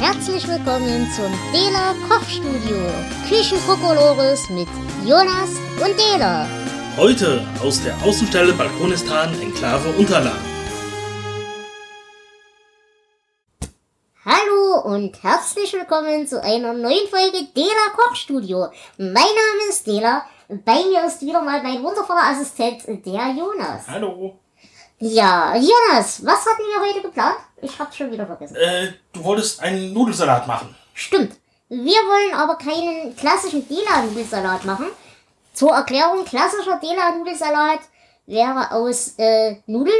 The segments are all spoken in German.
Herzlich willkommen zum Dela Kochstudio. Küchenkokolores mit Jonas und Dela. Heute aus der Außenstelle Balkonistan Enklave Unterland. Hallo und herzlich willkommen zu einer neuen Folge Dela Kochstudio. Mein Name ist Dela. Bei mir ist wieder mal mein wundervoller Assistent, der Jonas. Hallo. Ja, Jonas, was hatten wir heute geplant? Ich hab's schon wieder vergessen. Äh, du wolltest einen Nudelsalat machen. Stimmt. Wir wollen aber keinen klassischen Dela-Nudelsalat machen. Zur Erklärung, klassischer Dela-Nudelsalat wäre aus äh, Nudeln,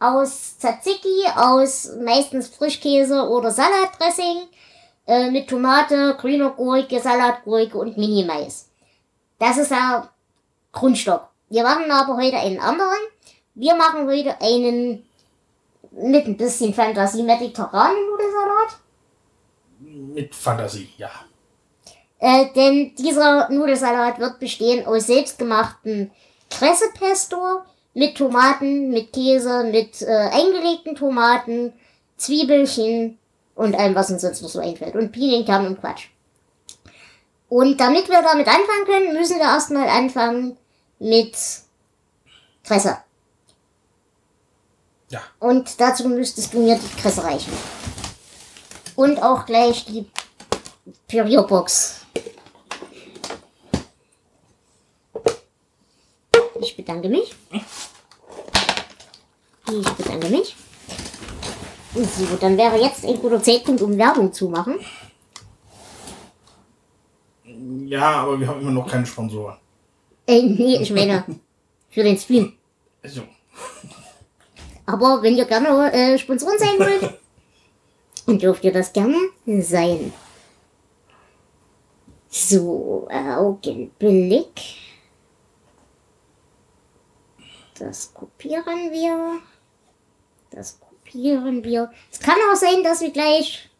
aus Tzatziki, aus meistens Frischkäse oder Salatdressing, äh, mit Tomate, grüner Gurke, Salatgurke und Mini-Mais. Das ist der Grundstock. Wir machen aber heute einen anderen. Wir machen heute einen mit ein bisschen Fantasie mediterranen Nudelsalat. Mit Fantasie, ja. Äh, denn dieser Nudelsalat wird bestehen aus selbstgemachten Kressepesto mit Tomaten, mit Käse, mit äh, eingelegten Tomaten, Zwiebelchen und allem, was uns sonst noch so einfällt. Und Pinienkern und Quatsch. Und damit wir damit anfangen können, müssen wir erstmal anfangen mit Kresse. Ja. Und dazu müsstest du mir die Kresse reichen. Und auch gleich die Pürierbox. Ich bedanke mich. Ich bedanke mich. So, dann wäre jetzt ein guter Zeitpunkt, um Werbung zu machen. Ja, aber wir haben immer noch keine Sponsoren. Äh, nee, ich meine, für den Stream. Also, Aber wenn ihr gerne äh, Sponsoren sein wollt, dann dürft ihr das gerne sein. So, Augenblick. Das kopieren wir. Das kopieren wir. Es kann auch sein, dass wir gleich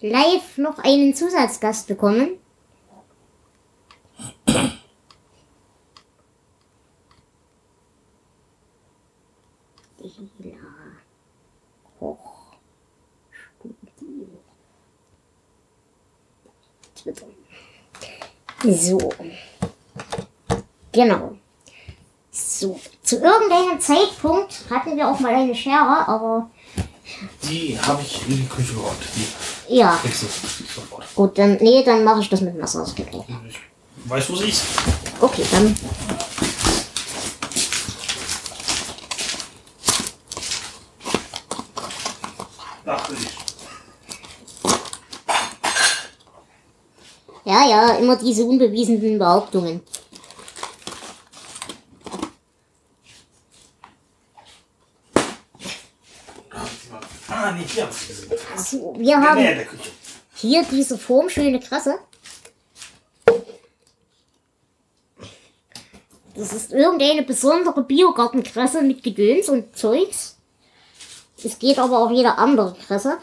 live noch einen Zusatzgast bekommen. Twitter. So. Genau. So. Zu irgendeinem Zeitpunkt hatten wir auch mal eine Schere, aber die habe ich in die Küche geräumt. Die ja. Gut, dann, nee, dann mache ich das mit Messer. Das geht auch. Ich weiß, wo sie ist. Okay, dann. Dachte ich. Ja, ja, immer diese unbewiesenen Behauptungen. Ah. So, wir In der haben hier diese formschöne Kresse. Das ist irgendeine besondere Biogartenkresse mit Gedöns und Zeugs. Es geht aber auch jede andere Kresse.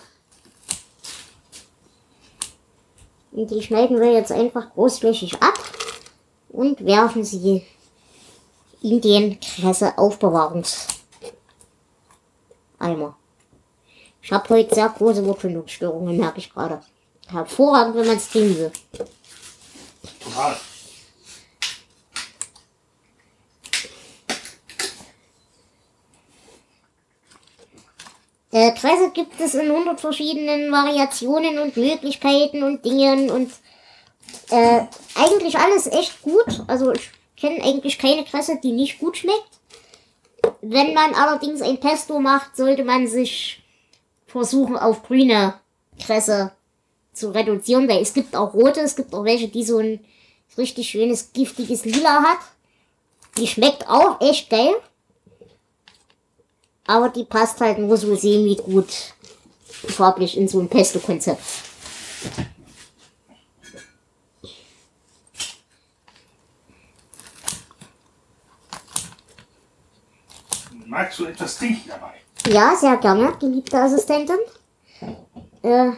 Und die schneiden wir jetzt einfach großflächig ab und werfen sie in den Kresse-Aufbewahrungseimer. Ich habe heute sehr große Wortfindungsstörungen, merke ich gerade. Hervorragend, wenn man es trinken will. Total. Äh, Kresse gibt es in hundert verschiedenen Variationen und Möglichkeiten und Dingen und äh, eigentlich alles echt gut. Also ich kenne eigentlich keine Kresse, die nicht gut schmeckt. Wenn man allerdings ein Pesto macht, sollte man sich versuchen, auf grüne Kresse zu reduzieren, weil es gibt auch rote, es gibt auch welche, die so ein richtig schönes, giftiges Lila hat. Die schmeckt auch echt geil. Aber die passt halt nur so semi gut farblich in so ein Pesto-Konzept. Magst du etwas trinken dabei? Ja, sehr gerne, geliebte Assistentin. Äh,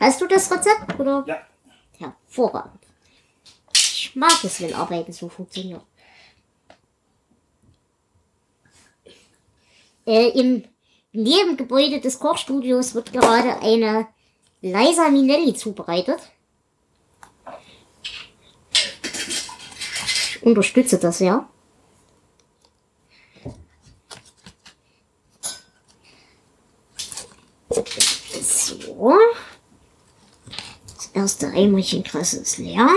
hast du das Rezept? Oder? Ja. Hervorragend. Ich mag es, wenn Arbeiten so funktioniert. Äh, Im Nebengebäude des Kochstudios wird gerade eine Leisa Minelli zubereitet. Ich unterstütze das ja. So. Das erste Eimerchen Kresse ist leer.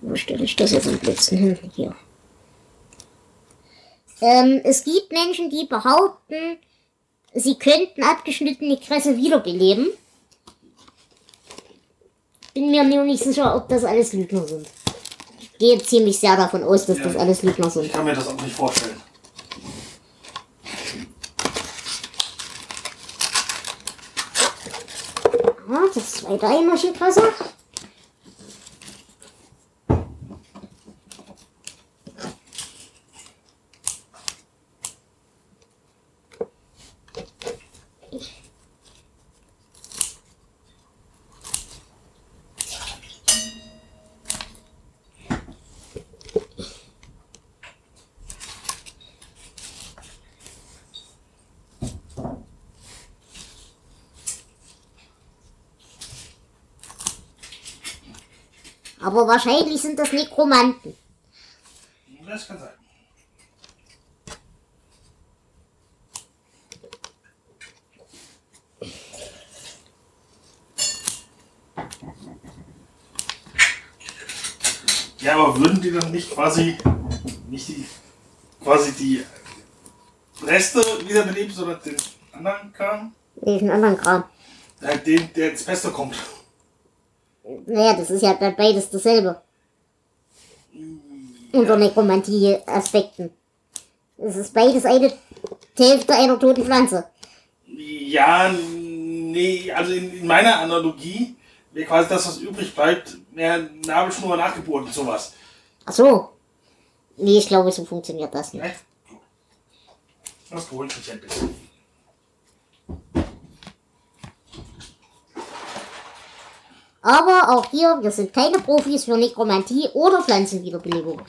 Wo stelle ich das jetzt am besten hin? Hier. Ähm, es gibt Menschen, die behaupten, sie könnten abgeschnittene Kresse wiederbeleben. Bin mir nur nicht sicher, ob das alles Lügner sind. Ich gehe ziemlich sehr davon aus, dass das alles Lügner sind. Ich kann mir das auch nicht vorstellen. Ja, das zweite Eimerchen Kresse. Aber wahrscheinlich sind das Nekromanten. Das kann sein. Ja, aber würden die dann nicht quasi nicht die quasi die Reste wiederbeleben, sondern den anderen Kram? Welchen anderen Kram? Den, der ins Beste kommt. Naja, das ist ja beides dasselbe. Unter Nekromantie-Aspekten. Es ist beides eine Hälfte einer toten Pflanze. Ja, nee, also in, in meiner Analogie wäre quasi das, was übrig bleibt, mehr Nabelschnur nachgeboren und sowas. Ach so. Nee, ich glaube, so funktioniert das nicht. Ne? Das beruhigt mich ein bisschen. Aber auch hier, wir sind keine Profis für Nekromantie oder Pflanzenwiederbelebung.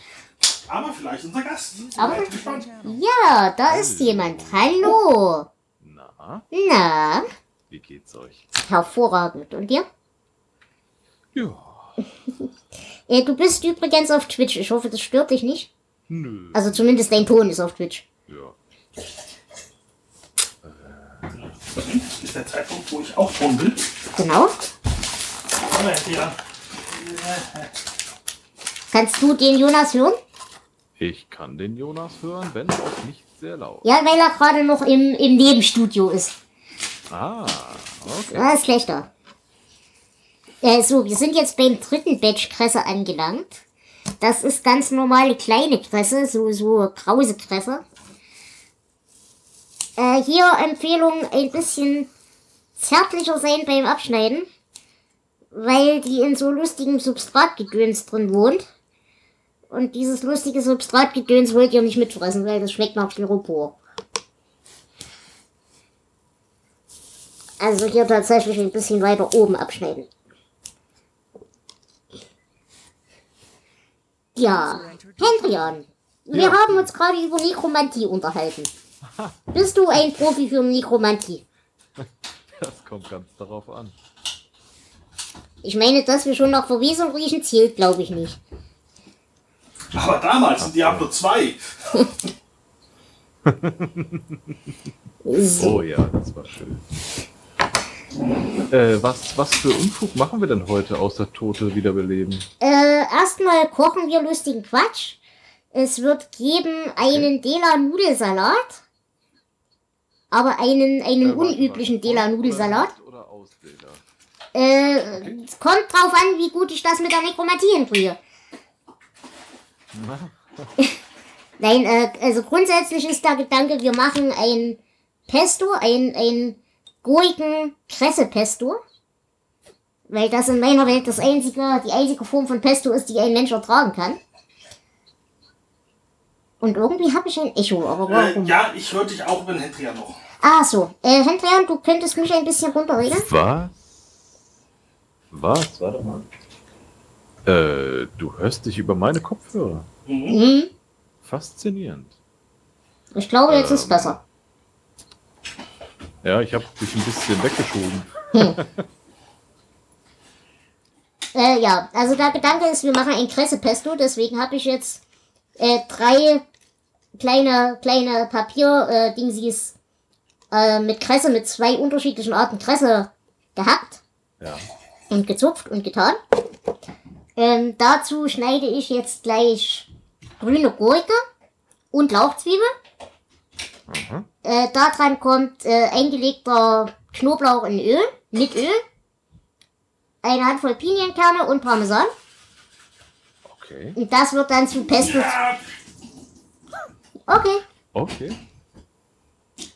Aber vielleicht unser Gast. Aber- gespannt. Ja, da ist jemand. Hallo. Na, Na, wie geht's euch? hervorragend. Und dir? Ja, Äh, du bist übrigens auf Twitch. Ich hoffe, das stört dich nicht. nö. Also zumindest dein Ton ist auf Twitch. Ja. Das ist der Zeitpunkt, wo ich auch tun will. Genau. Moment, ja. Kannst du den Jonas hören? Ich kann den Jonas hören, wenn auch nicht sehr laut. Ja, weil er gerade noch im, im Nebenstudio ist. Ah, okay. Ja, ist schlechter. Äh, so, wir sind jetzt beim dritten Batch Kresse angelangt. Das ist ganz normale kleine Kresse, so, so krause Kresse. Äh, hier Empfehlung ein bisschen zärtlicher sein beim Abschneiden, weil die in so lustigem Substratgedöns drin wohnt. Und dieses lustige Substratgedöns wollt ihr nicht mitfressen, weil das schmeckt nach Styropor. Also hier tatsächlich ein bisschen weiter oben abschneiden. Ja, Hendrian, wir Ja. haben uns gerade über Nekromantie unterhalten. Bist du ein Profi für Nekromantie? Das kommt ganz darauf an. Ich meine, dass wir schon nach Verwesung riechen, zählt, glaube ich nicht. Aber damals, in Diablo 2. So. Oh ja, das war schön. Äh, was, was für Unfug machen wir denn heute außer Tote wiederbeleben? Äh, erstmal kochen wir lustigen Quatsch. Es wird geben einen Dela-Nudelsalat. Aber einen, einen Äh, warte, unüblichen. Dela-Nudelsalat. Oder aus Dela? Äh, es kommt drauf an, wie gut ich das mit der Nekromantie hinkriege. Nein, äh, also grundsätzlich ist der Gedanke, wir machen ein Pesto, ein, ein Gurken Kresse Pesto. Weil das in meiner Welt das einzige, die einzige Form von Pesto ist, die ein Mensch ertragen kann. Und irgendwie habe ich ein Echo, aber Äh, warum? ja, ich höre dich auch über den Hendrian noch. Ah, so. Äh, Hendrian, du könntest mich ein bisschen runterregeln? Was? Was? Warte mal. Äh, du hörst dich über meine Kopfhörer. Mhm. Faszinierend. Ich glaube, jetzt ist es Ähm. besser. Ja, ich habe dich ein bisschen weggeschoben. Äh, ja, also der Gedanke ist, wir machen ein Kresse-Pesto, deswegen habe ich jetzt äh, drei kleine, kleine Papier-Dingsies äh, mit Kresse, mit zwei unterschiedlichen Arten Kresse gehabt Ja. Und gezupft und getan. Ähm, dazu schneide ich jetzt gleich grüne Gurke und Lauchzwiebel. Äh, daran kommt äh, eingelegter Knoblauch in Öl, mit Öl. Eine Handvoll Pinienkerne und Parmesan. Okay. Und das wird dann zu Pesto. Ja, Okay. Okay.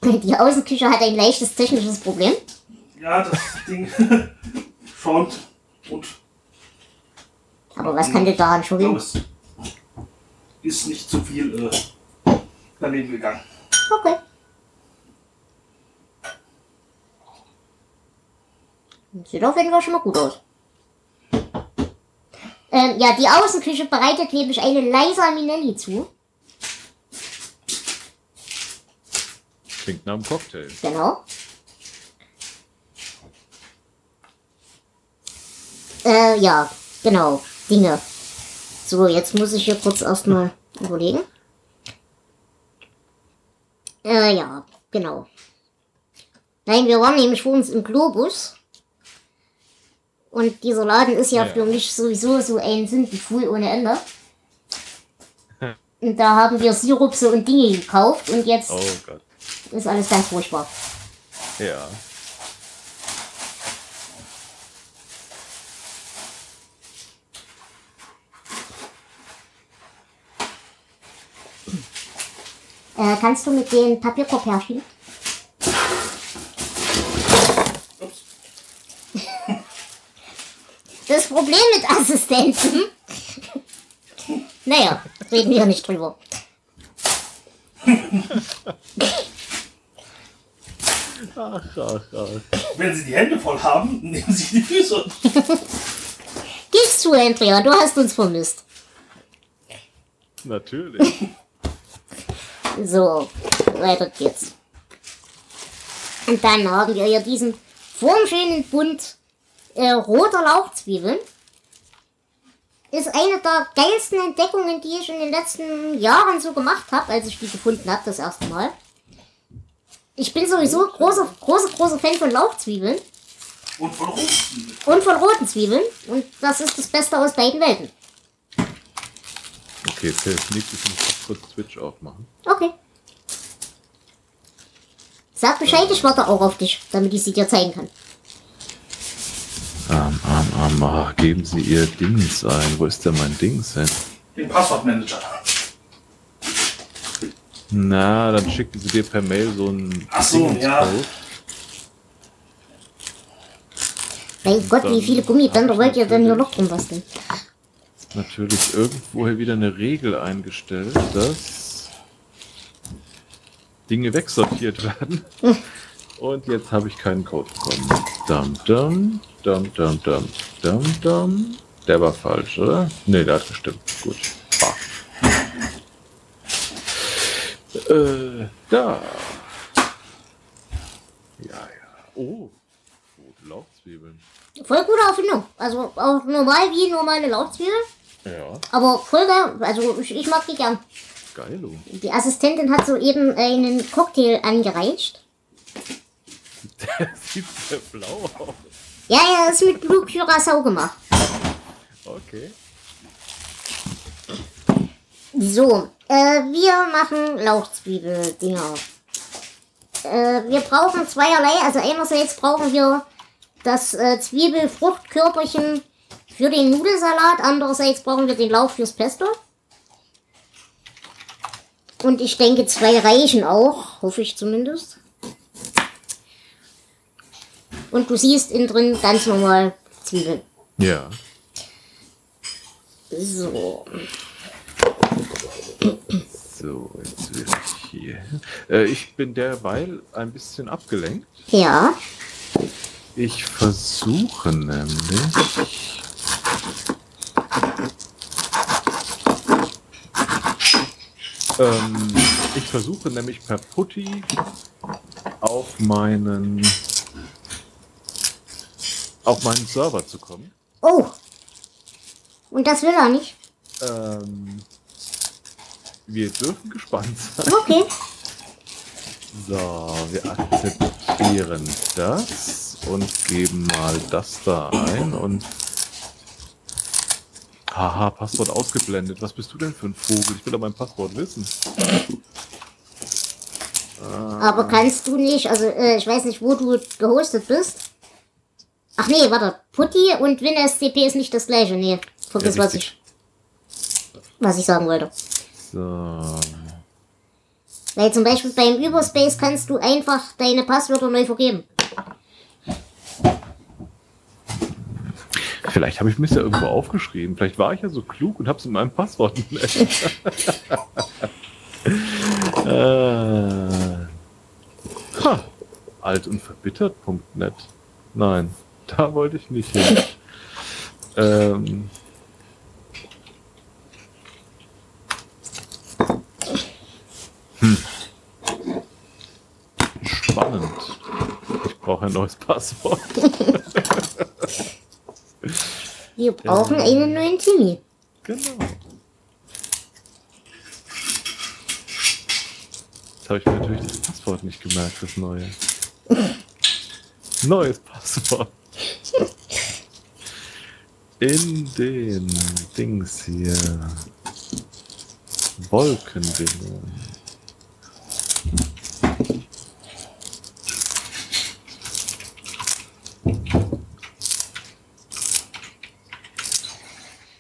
Die Außenküche hat ein leichtes technisches Problem. ja, das Ding schäumt und Aber was kann denn daran schon es ist nicht zu viel äh, daneben gegangen. Okay. Sieht auf jeden Fall schon mal gut aus. Ähm, ja, die Außenküche bereitet nämlich eine Leisa Minelli zu. Klingt nach einem Cocktail. Genau. Äh, ja, genau. Dinge. So, jetzt muss ich hier kurz erstmal überlegen. Äh, ja, genau. Nein, wir waren nämlich vor uns im Globus. Und dieser Laden ist ja, Ja. für mich sowieso so ein Sündenfuhl ohne Ende. Und da haben wir Sirupse und Dinge gekauft und jetzt Oh ist alles ganz furchtbar. Ja. Äh, kannst du mit dem Papierkorb herschieben? Ups. Das Problem mit Assistenten. naja, reden wir nicht drüber. Ach, ach, ach. Wenn Sie die Hände voll haben, nehmen Sie die Füße. Gib's zu, Andrea, du hast uns vermisst. Natürlich. So, weiter geht's. Und dann haben wir hier diesen formschönen Bund äh, roter Lauchzwiebeln. Ist eine der geilsten Entdeckungen, die ich in den letzten Jahren so gemacht habe, als ich die gefunden habe, das erste Mal. Ich bin sowieso großer, großer, großer Fan von Lauchzwiebeln Und von Rotzwiebeln. und von roten Zwiebeln. Und das ist das Beste aus beiden Welten. Okay, Phil, nächstes muss ich kurz Twitch aufmachen. Okay. Sag Bescheid, ich warte auch auf dich, damit ich sie dir zeigen kann. Ähm, ähm, ähm, ah, geben Sie Ihr Dings ein. Wo ist denn mein Dings hin? Den Passwortmanager. Na, dann schicken Sie dir per Mail so einen Ach so, ja. Mein Gott, wie viele Gummibänder wollt ihr denn hier noch drum basteln? Natürlich irgendwo hier wieder eine Regel eingestellt, dass Dinge wegsortiert werden. Und jetzt habe ich keinen Code bekommen. Dum dum, dum dum dum, dum dum. Der war falsch, oder? Ne, der hat gestimmt. Gut. Bah. Äh, da. Ja, ja. Oh, rote Lauchzwiebeln. Voll gute Erfindung. Also auch normal wie normale Lauchzwiebel. Ja, Aber voll da, also ich, ich mag die gern. geilo. Die Assistentin hat soeben einen Cocktail angereicht. Der sieht sehr blau aus. Ja, ja, ist mit Blue Curacao gemacht. Okay. So, äh, wir machen Lauchzwiebel-Dinger. Äh, wir brauchen zweierlei. Also einerseits brauchen wir das äh, Zwiebelfruchtkörperchen für den Nudelsalat. Andererseits brauchen wir den Lauch fürs Pesto. Und ich denke, zwei reichen auch. Hoffe ich zumindest. Und du siehst innen drin ganz normal Zwiebeln. Ja. So. So, jetzt will ich hier. Äh, ich bin derweil ein bisschen abgelenkt. Ja. Ich versuche nämlich. Ähm, ich versuche nämlich per Putty auf meinen auf meinen Server zu kommen. Oh. Und das will er nicht. Ähm, wir dürfen gespannt sein. Okay. So, wir akzeptieren das und geben mal das da ein und Haha, Passwort ausgeblendet. Was bist du denn für ein Vogel? Ich will doch mein Passwort wissen. Aber kannst du nicht, also äh, ich weiß nicht, wo du gehostet bist. Ach nee, warte. Putty und WinSCP ist nicht das gleiche. Nee, vergiss, Ja, was ich was ich sagen wollte. So. Weil zum Beispiel beim Überspace kannst du einfach deine Passwörter neu vergeben. Vielleicht habe ich das ja irgendwo aufgeschrieben. Vielleicht war ich ja so klug und habe es in meinem Passwort. äh, ha, alt und verbittert.net. Nein, da wollte ich nicht hin. ähm, hm. Spannend. Ich brauche ein neues Passwort. Wir brauchen einen neuen Timmy. Genau. Jetzt habe ich mir natürlich das Passwort nicht gemerkt, das neue. Neues Passwort. In den Dings hier. Wolkendingen.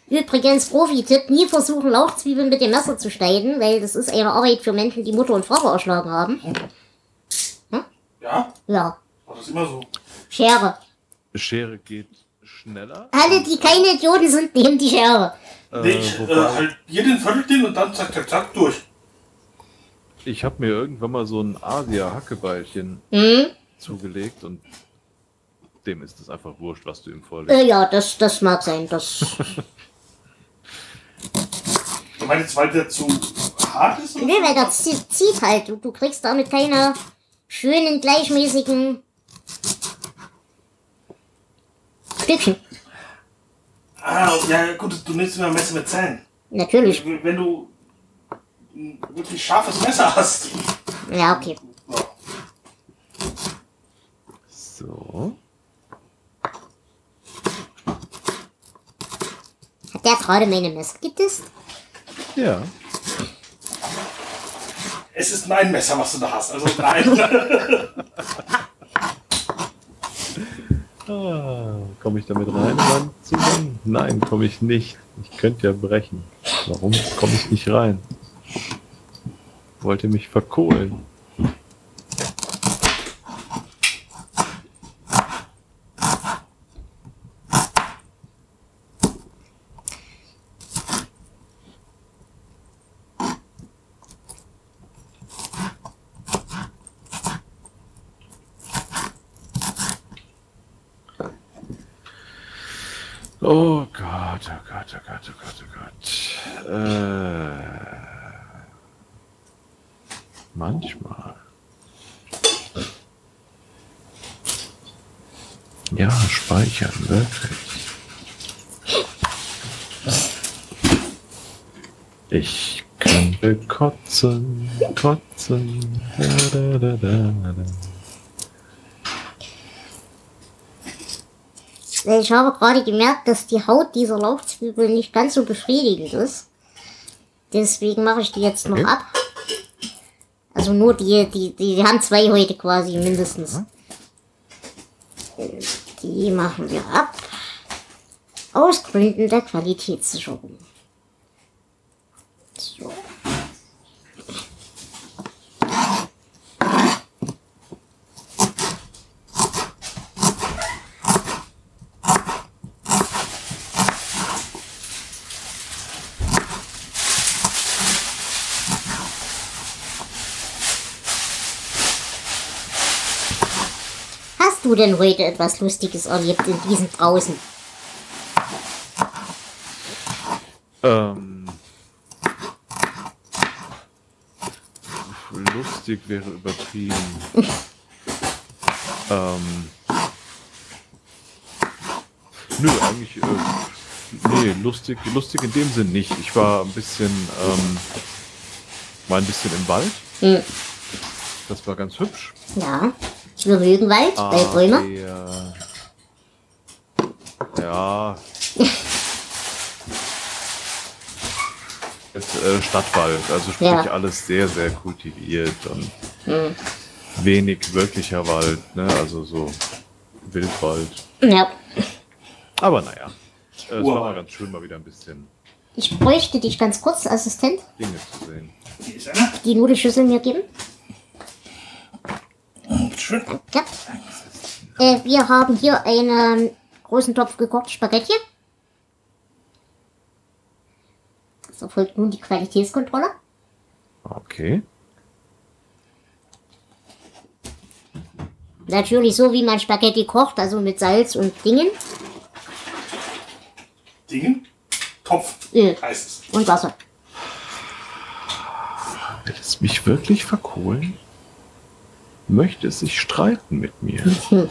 Übrigens, Profi-Tipp, nie versuchen, Lauchzwiebeln mit dem Messer zu schneiden, weil das ist eine Arbeit für Menschen, die Mutter und Vater erschlagen haben. Ja? Ja, War das immer so? Schere. Schere geht schneller. Alle, die keine Idioten sind, nehmen die Schere. Nee, ich äh, halt jeden Viertel und dann zack, zack, zack, durch. Ich habe mir irgendwann mal so ein Asia-Hackebeilchen Hm? zugelegt und dem ist es einfach wurscht, was du ihm vorlegst. Äh, ja, das, das mag sein. Das, Ich meine jetzt, weil der zu hart ist? Oder? nee, weil das zie- zieht halt. Du, du kriegst damit keine schönen, gleichmäßigen Stückchen. Ah, ja, gut, du nimmst immer ein Messer mit Zähnen. Natürlich. Wenn du ein wirklich scharfes Messer hast. Ja, okay. So. Hat der gerade meine Messer gedisst? Ja. Es ist mein Messer, was du da hast. Also nein. Ah, komme ich damit rein in meinen Zugang? Nein, komme ich nicht. Ich könnte ja brechen. Warum komme ich nicht rein? Wollte mich verkohlen. Oh Gott, oh Gott, oh Gott, oh Gott, oh Gott. Äh, manchmal. Ja, speichern, wirklich. Ich könnte kotzen, kotzen. Da, da, da, Ich habe gerade gemerkt, dass die Haut dieser Lauchzwiebel nicht ganz so befriedigend ist. Deswegen mache ich die jetzt noch Okay. ab. Also nur die, die, die, wir haben zwei heute quasi mindestens. Die machen wir ab. Aus Gründen der Qualitätssicherung. So. Hast du denn heute etwas Lustiges erlebt in diesem draußen? Ähm, lustig wäre übertrieben. Ähm, nö, eigentlich, äh, nee, lustig, lustig in dem Sinn nicht. Ich war ein bisschen, ähm, war ein bisschen im Wald. Hm. Das war ganz hübsch. Ja. Wir mögen Wald, Ah, bei Bäume. der- ja. Äh, Stadtwald, also sprich Ja. alles sehr, sehr kultiviert und wenig wirklicher Wald, ne? Also so Wildwald. Ja. Aber naja. Äh, es war mal ganz schön, mal wieder ein bisschen Ich bräuchte dich ganz kurz, Assistent, Dinge zu sehen. Hier ist einer. die Nudelschüssel mir geben. Schön. Ja. Äh, wir haben hier einen großen Topf gekochte Spaghetti. Es erfolgt nun die Qualitätskontrolle. Okay. Natürlich so, wie man Spaghetti kocht, also mit Salz und Dingen. Dingen. Topf Öl heißt es. und Wasser. Will es mich wirklich verkohlen? Möchte es sich streiten mit mir?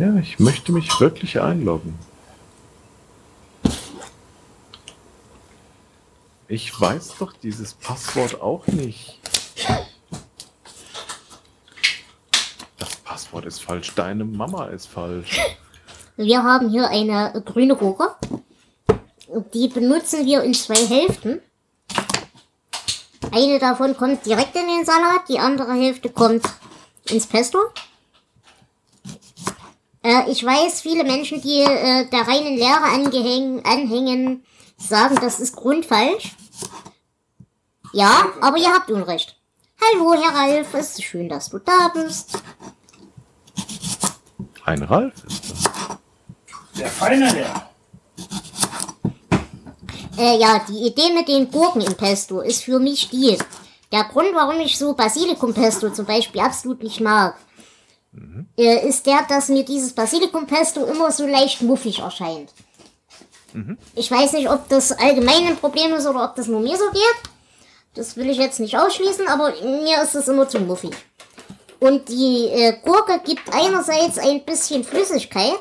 Ja, ich möchte mich wirklich einloggen. Ich weiß doch dieses Passwort auch nicht. Das Passwort ist falsch, deine Mama ist falsch. Wir haben hier eine grüne Gurke. Die benutzen wir in zwei Hälften. Eine davon kommt direkt in den Salat, die andere Hälfte kommt ins Pesto. Äh, ich weiß, viele Menschen, die äh, der reinen Lehre angehängen, anhängen, sagen, das ist grundfalsch. Ja, aber ihr habt Unrecht. Hallo, Herr Ralf, es ist schön, dass du da bist. Ein Ralf ist das. Der feine Herr. Äh, ja, die Idee mit den Gurken im Pesto ist für mich die. Der Grund, warum ich so Basilikumpesto zum Beispiel absolut nicht mag, äh, ist der, dass mir dieses Basilikumpesto immer so leicht muffig erscheint. Ich weiß nicht, ob das allgemein ein Problem ist oder ob das nur mir so geht. Das will ich jetzt nicht ausschließen, aber mir ist es immer zu muffig. Und die äh, Gurke gibt einerseits ein bisschen Flüssigkeit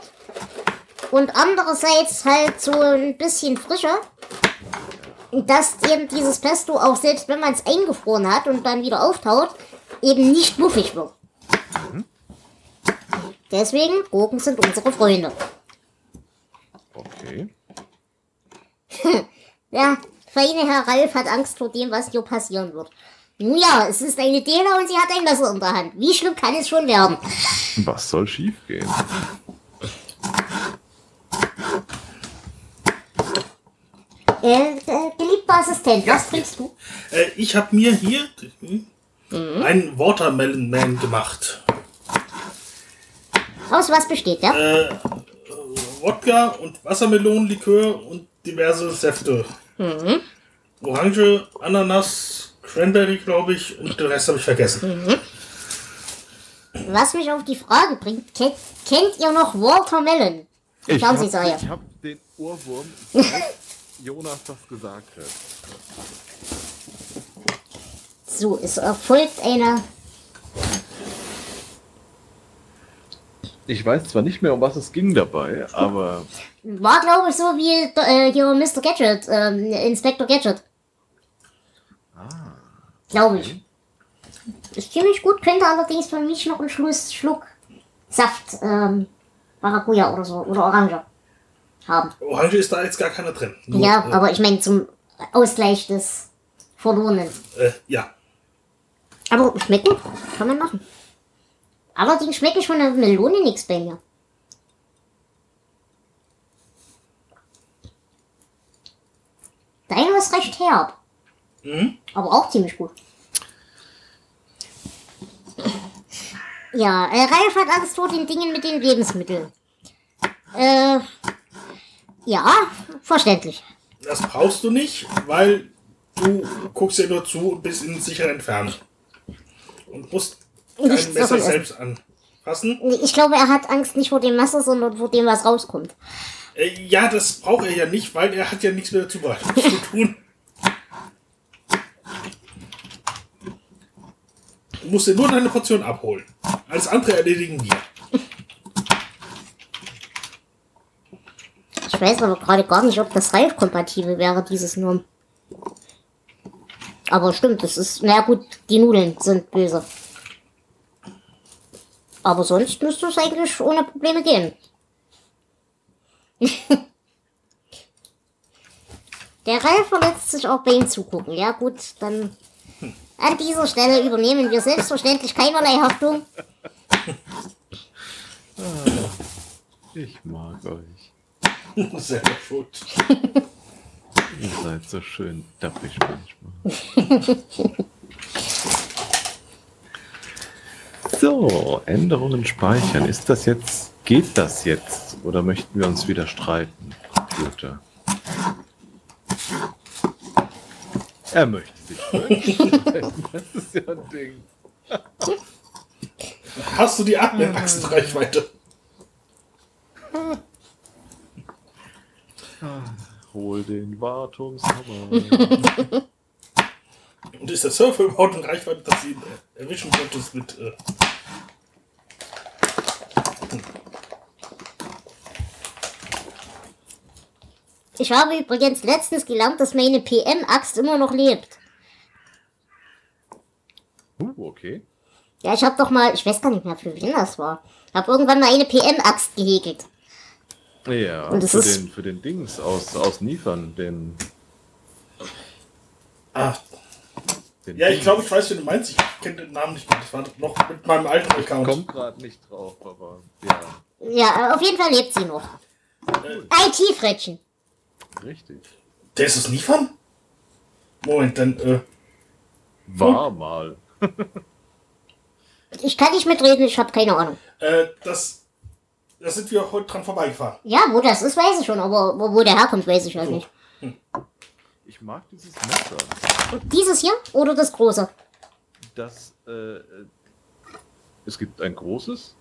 und andererseits halt so ein bisschen frischer dass eben dieses Pesto auch selbst wenn man es eingefroren hat und dann wieder auftaut, eben nicht muffig wird. Deswegen, Gurken sind unsere Freunde. Okay. Ja, feine Herr Ralf hat Angst vor dem, was hier passieren wird. Nun ja, es ist eine Dela und sie hat ein Messer in der Hand. Wie schlimm kann es schon werden? Was soll schiefgehen? Äh, äh, geliebter Assistent, was trinkst du? Äh, ich habe mir hier einen Watermelon Man gemacht. Aus was besteht der? Äh, Wodka und Wassermelonenlikör und diverse Säfte. Orange, Ananas, Cranberry, glaube ich, und den Rest habe ich vergessen. Was mich auf die Frage bringt, kennt, kennt ihr noch Watermelon? Ich Schauen Sie, hab, ich hab den Ohrwurm, Jonas das gesagt hat. So, es erfolgt eine Ich weiß zwar nicht mehr, um was es ging dabei, aber War, glaube ich, so wie äh, hier Mr. Gadget, ähm, Inspector Gadget. Ah. Glaube ich. Ist ziemlich gut, könnte allerdings für mich noch einen Schluss, Schluck Saft, ähm, Maracuja oder so, oder Orange haben. Orange ist da jetzt gar keiner drin. Nur, ja, äh, aber ich meine zum Ausgleich des Verlorenen. Äh, ja. Aber schmeckt gut, kann man machen. Allerdings schmecke ich von der Melone nichts bei mir. Deine ist recht herb. Mhm. Aber auch ziemlich gut. Ja, äh, Ralf hat Angst vor den Dingen mit den Lebensmitteln. Äh, ja, verständlich. Das brauchst du nicht, weil du guckst ja nur zu und bist in sicherer Entfernung. Und musst Nichts Messer selbst anfassen. Ich glaube, er hat Angst nicht vor dem Messer, sondern vor dem, was rauskommt. Äh, ja, das braucht er ja nicht, weil er hat ja nichts der Zubereitung zu tun. Du musst dir nur deine Portion abholen. Alles andere erledigen wir. Ich weiß aber gerade gar nicht, ob das Ralf-kompatibel wäre, dieses Norm. Aber stimmt, das ist, na gut, die Nudeln sind böse. Aber sonst müsste es eigentlich ohne Probleme gehen. Der Ralf verletzt sich auch beim Zugucken. Ja gut, dann an dieser Stelle übernehmen wir selbstverständlich keinerlei Haftung. Ich mag euch. Selber schuld. Ihr seid so schön dappig manchmal. So, Änderungen speichern. Ist das jetzt, geht das jetzt? Oder möchten wir uns wieder streiten, Computer? Er möchte sich streiten. Das ist ja ein Ding. Hast du die Achsenreichweite? Hol den Wartungshammer. Und ist der Surfer überhaupt in Reichweite, dass sie ihn äh, erwischen könntest mit. Äh, Ich habe übrigens letztens gelernt, dass meine PM-Axt immer noch lebt. Uh, okay. Ja, ich habe doch mal, ich weiß gar nicht mehr, für wen das war. Ich habe irgendwann mal eine PM-Axt gehegelt. Ja, Und das für, ist- den, für den Dings aus, aus Niefern, den. ah, den ja, ich Dings. glaube, ich weiß, wen du meinst. Ich kenne den Namen nicht mehr. Das war noch mit meinem alten Account. Kommt gerade nicht drauf, aber ja, Ja, auf jeden Fall lebt sie noch. IT-Frettchen. richtig. Der ist es Niefern? Moment, dann, äh, War mal. Ich kann nicht mitreden, ich habe keine Ahnung. äh, das. Da sind wir heute dran vorbeigefahren. Ja, wo das ist, weiß ich schon, aber wo, wo der herkommt, weiß ich halt nicht. Ich mag dieses Messer. Dieses hier oder das große? Das, äh, äh, es gibt ein großes.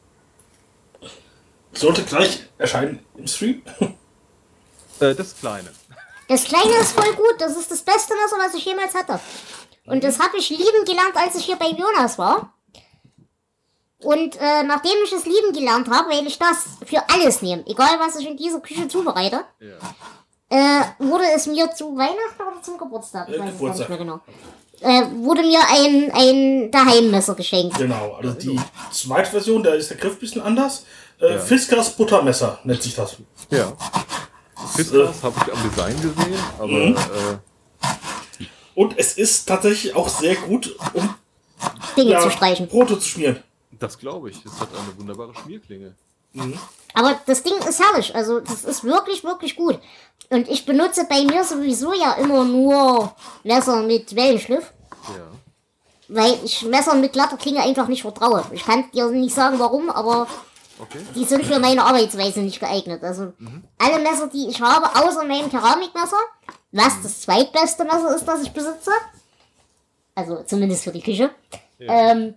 Sollte gleich erscheinen im Stream. Äh, das kleine. Das kleine ist voll gut, das ist das beste Messer, was ich jemals hatte. Und das habe ich lieben gelernt, als ich hier bei Jonas war. Und äh, nachdem ich es lieben gelernt habe, weil ich das für alles nehme, egal was ich in dieser Küche zubereite, Ja. äh, wurde es mir zu Weihnachten oder zum Geburtstag, ich Äh, weiß es gar nicht Geburtstag. mehr genau, äh, wurde mir ein, ein Daheimmesser geschenkt. Genau, also die zweite Version, da ist der Griff ein bisschen anders. Äh, Ja. Fiskars Buttermesser nennt sich das. Ja. Fiskars habe ich am Design gesehen, aber Mhm. äh, Und es ist tatsächlich auch sehr gut, um Dinge ja, zu streichen. Brote zu schmieren. Das glaube ich. Es hat eine wunderbare Schmierklinge. Aber das Ding ist herrlich. Also, das ist wirklich, wirklich gut. Und ich benutze bei mir sowieso ja immer nur Messer mit Wellenschliff. Ja. Weil ich Messern mit glatter Klinge einfach nicht vertraue. Ich kann dir nicht sagen warum, aber Okay. die sind für meine Arbeitsweise nicht geeignet. Also, alle Messer, die ich habe, außer meinem Keramikmesser, was das zweitbeste Messer ist, das ich besitze, also zumindest für die Küche, Ja. ähm,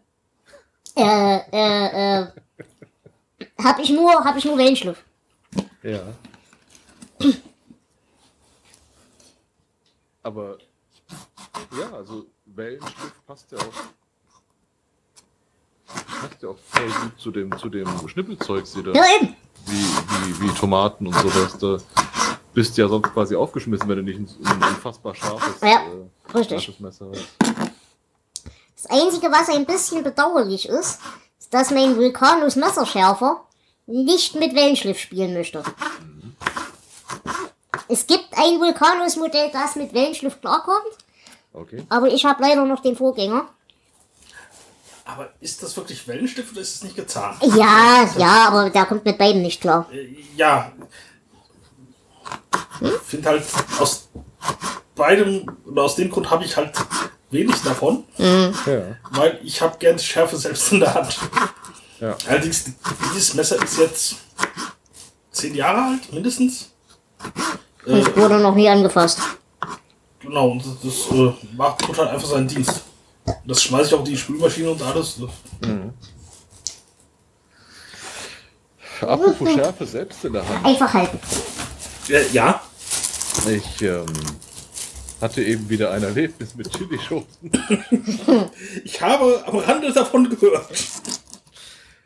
äh, äh, äh, habe ich nur, habe ich nur Wellenschliff. Ja. Aber ja, also Wellenschliff passt ja auch. Passt ja auch voll gut zu dem, zu dem Schnippelzeugs wieder. Ja, eben. Wie, wie, wie Tomaten und sowas. Da bist du ja sonst quasi aufgeschmissen, wenn du nicht ein, ein unfassbar scharfes, Ja, äh, scharfes Messer hast. Das Einzige, was ein bisschen bedauerlich ist, ist, dass mein Vulcanus Messerschärfer nicht mit Wellenschliff spielen möchte. Es gibt ein Vulcanus-Modell, das mit Wellenschliff klarkommt, Okay. aber ich habe leider noch den Vorgänger. Aber ist das wirklich Wellenstift oder ist es nicht gezahnt? Ja, ja, aber der kommt mit beiden nicht klar. Äh, Ja. Ich finde halt aus beidem oder aus dem Grund habe ich halt wenig davon, Ja. weil ich habe gern Schärfe selbst in der Hand. Ja. Allerdings, dieses Messer ist jetzt zehn Jahre alt, mindestens. Und wurde noch nie angefasst. Genau, und das, das äh, macht tut halt einfach seinen Dienst. Das schmeiße ich auch in die Spülmaschine und alles. Apropos Schärfe selbst in der Hand. Einfach halten. Äh, ja, Ich, ähm, hatte eben wieder ein Erlebnis mit Chilischoten. Ich habe am Rande davon gehört.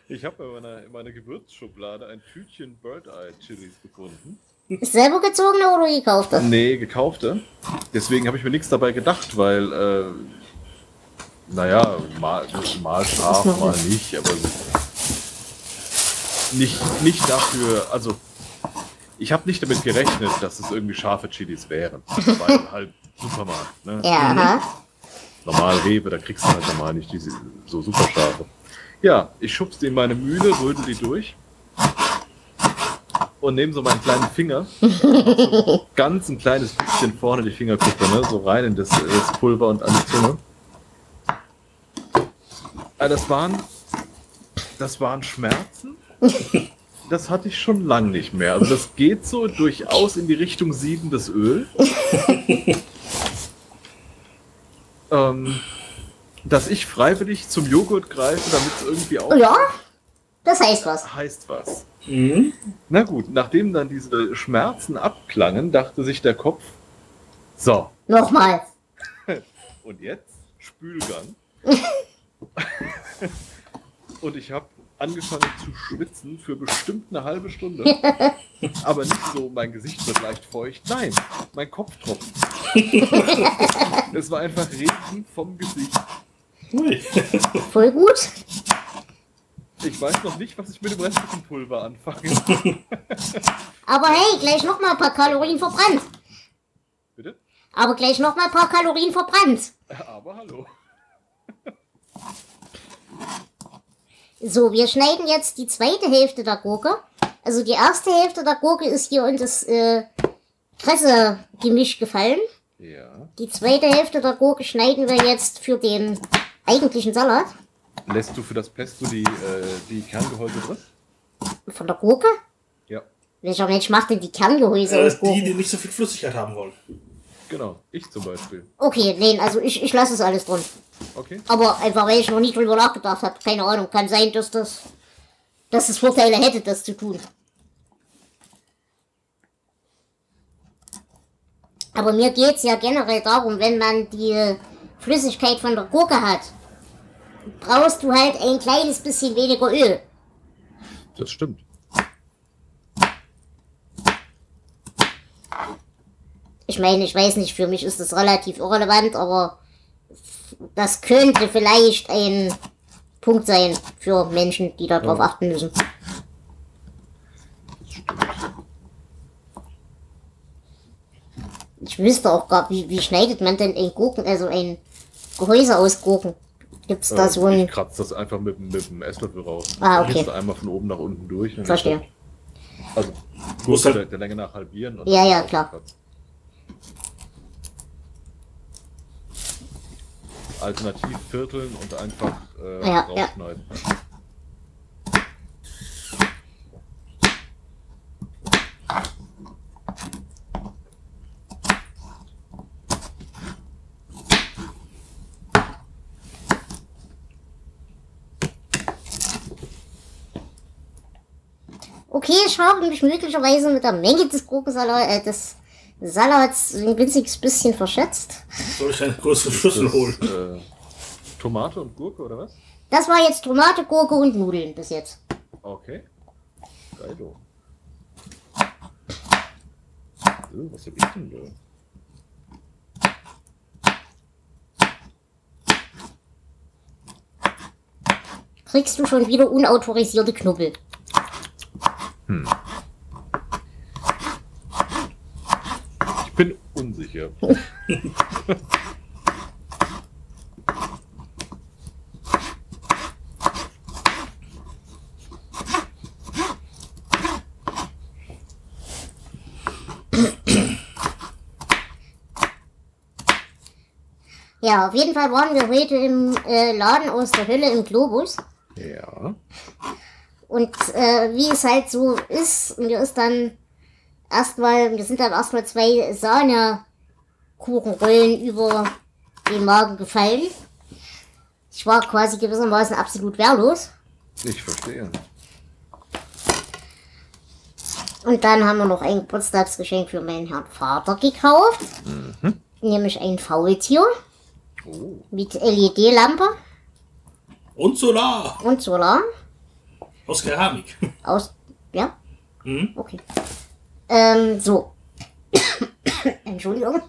Ich habe in meiner, in meiner Gewürzschublade ein Tütchen Bird Eye Chilis gefunden. Selber gezogene oder gekaufte? Nee, gekaufte. Deswegen habe ich mir nichts dabei gedacht, weil, äh, naja, mal, mal scharf, mal nicht, aber nicht, nicht dafür, also ich habe nicht damit gerechnet, dass es irgendwie scharfe Chilis wären. Weil halt Supermarkt, ne? Ja, aha. Normal Rewe, da kriegst du halt normal nicht diese so super scharfe. Ja, ich schub's die in meine Mühle, rödel die durch und nehme so meinen kleinen Finger, so ganz ein kleines bisschen vorne die Fingerkuppe, ne, so rein in das, das Pulver und an die Zunge. Das waren, das waren Schmerzen. Das hatte ich schon lang nicht mehr. Also das geht so durchaus in die Richtung siedendes Öl. ähm, dass ich freiwillig zum Joghurt greife, damit es irgendwie auch Ja, das heißt was. heißt was. Mhm. Na gut, nachdem dann diese Schmerzen abklangen, dachte sich der Kopf, so, Nochmal. und jetzt Spülgang. und ich habe angefangen zu schwitzen für bestimmt eine halbe Stunde. Aber nicht so, mein Gesicht wird leicht feucht. Nein, mein Kopf tropft. es war einfach Regen vom Gesicht. Voll gut. Ich weiß noch nicht, was ich mit dem restlichen Pulver anfange. Aber hey, gleich nochmal ein paar Kalorien verbrannt. Bitte? Aber gleich nochmal ein paar Kalorien verbrannt. Aber hallo. So, wir schneiden jetzt die zweite Hälfte der Gurke. Also die erste Hälfte der Gurke ist hier in das äh, Kresse-Gemisch gefallen. Ja. Die zweite Hälfte der Gurke schneiden wir jetzt für den eigentlichen Salat. Lässt du für das Pesto die, äh, die Kerngehäuse drin? Von der Gurke? Ja. Welcher Mensch macht denn die Kerngehäuse Äh, die, Gurken? die nicht so viel Flüssigkeit haben wollen. Genau, ich zum Beispiel. Okay, nee, also ich, ich lasse es alles drin. Okay. Aber einfach, weil ich noch nie drüber nachgedacht habe. Keine Ahnung, kann sein, dass das, dass es Vorteile hätte, das zu tun. Aber mir geht's ja generell darum, wenn man die Flüssigkeit von der Gurke hat, brauchst du halt ein kleines bisschen weniger Öl. Das stimmt. Ich meine, ich weiß nicht, für mich ist das relativ irrelevant, aber das könnte vielleicht ein Punkt sein für Menschen, die darauf Ja. achten müssen. Ich wüsste auch gar, wie, wie schneidet man denn ein Gurken, also ein Gehäuse aus Gurken? Gibt's da so ich ein. kratze das einfach mit, dem- mit dem Esslöffel raus. Ah, okay. Du einmal von oben nach unten durch. Verstehe. Also, Muss Gurke halt- der, der Länge nach halbieren. Und Ja, ja, klar. aufkratzen. Alternativ vierteln und einfach äh, Ja, ja. rausschneiden. Okay, ich habe mich möglicherweise mit der Menge des Gurkensalats, äh, des Salats ein winziges bisschen verschätzt. Soll ich eine größere Schüssel holen? äh, Tomate und Gurke oder was? Das war jetzt Tomate, Gurke und Nudeln bis jetzt. Okay. Geilo. So, was hab ich denn da? Kriegst du schon wieder unautorisierte Knubbel. Ich bin unsicher. Ja, auf jeden Fall waren wir heute im äh, Laden aus der Hölle im Globus. Ja. Und äh, wie es halt so ist, mir ist dann erstmal, mir sind dann erstmal zwei Sahnekuchenrollen über den Magen gefallen. Ich war quasi gewissermaßen absolut wehrlos. Ich verstehe. Und dann haben wir noch ein Geburtstagsgeschenk für meinen Herrn Vater gekauft. nämlich ein Faultier Oh. mit LED-Lampe Und Solar und Solar aus Keramik. aus. Ja? Mhm. Okay. Ähm, so. Entschuldigung.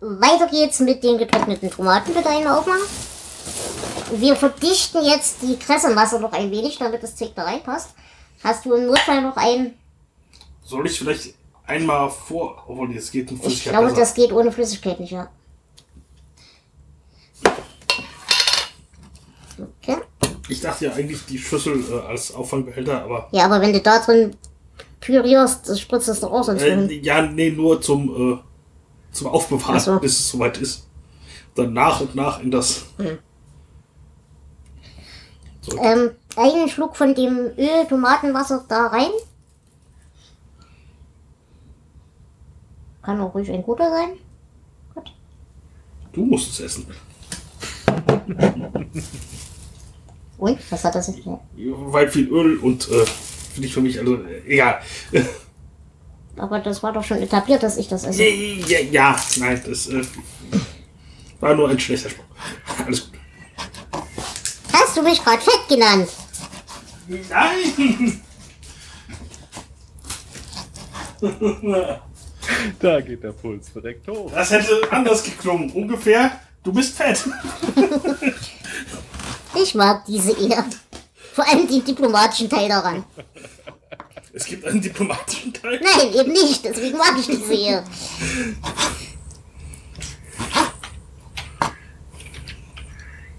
Weiter geht's mit den getrockneten Tomaten bitte eine Aufnahme. Wir verdichten jetzt die Kressemasse noch ein wenig, damit das Zeug da reinpasst. Hast du im Notfall noch ein. Soll ich vielleicht einmal vor, obwohl jetzt geht Ich Flüssigkeit glaube, besser. das geht ohne Flüssigkeit nicht, ja. Okay. Ich dachte ja eigentlich die Schüssel äh, als Auffangbehälter, aber Ja, aber wenn du da drin pürierst, das spritzt das doch sonst äh, ja, nee, nur zum, äh, zum Aufbewahren, so. bis es soweit ist. Dann nach und nach in das. So, Ähm, einen Schluck von dem Öl, Tomatenwasser da rein. Kann auch ruhig ein guter sein. Gut. du musst es essen. Und? Was hat das jetzt? Weil viel Öl und äh, finde ich für mich, also egal. Aber das war doch schon etabliert, dass ich das esse. ja, ja, nein, das äh, war nur ein schlechter Spruch. Alles gut. Hast du mich gerade fett genannt? Nein! Da geht der Puls direkt hoch. Das hätte anders geklungen. Ungefähr, du bist fett. Ich mag diese eher. Vor allem den diplomatischen Teil daran. Es gibt einen diplomatischen Teil. Nein, eben nicht. Deswegen mag ich diese eher.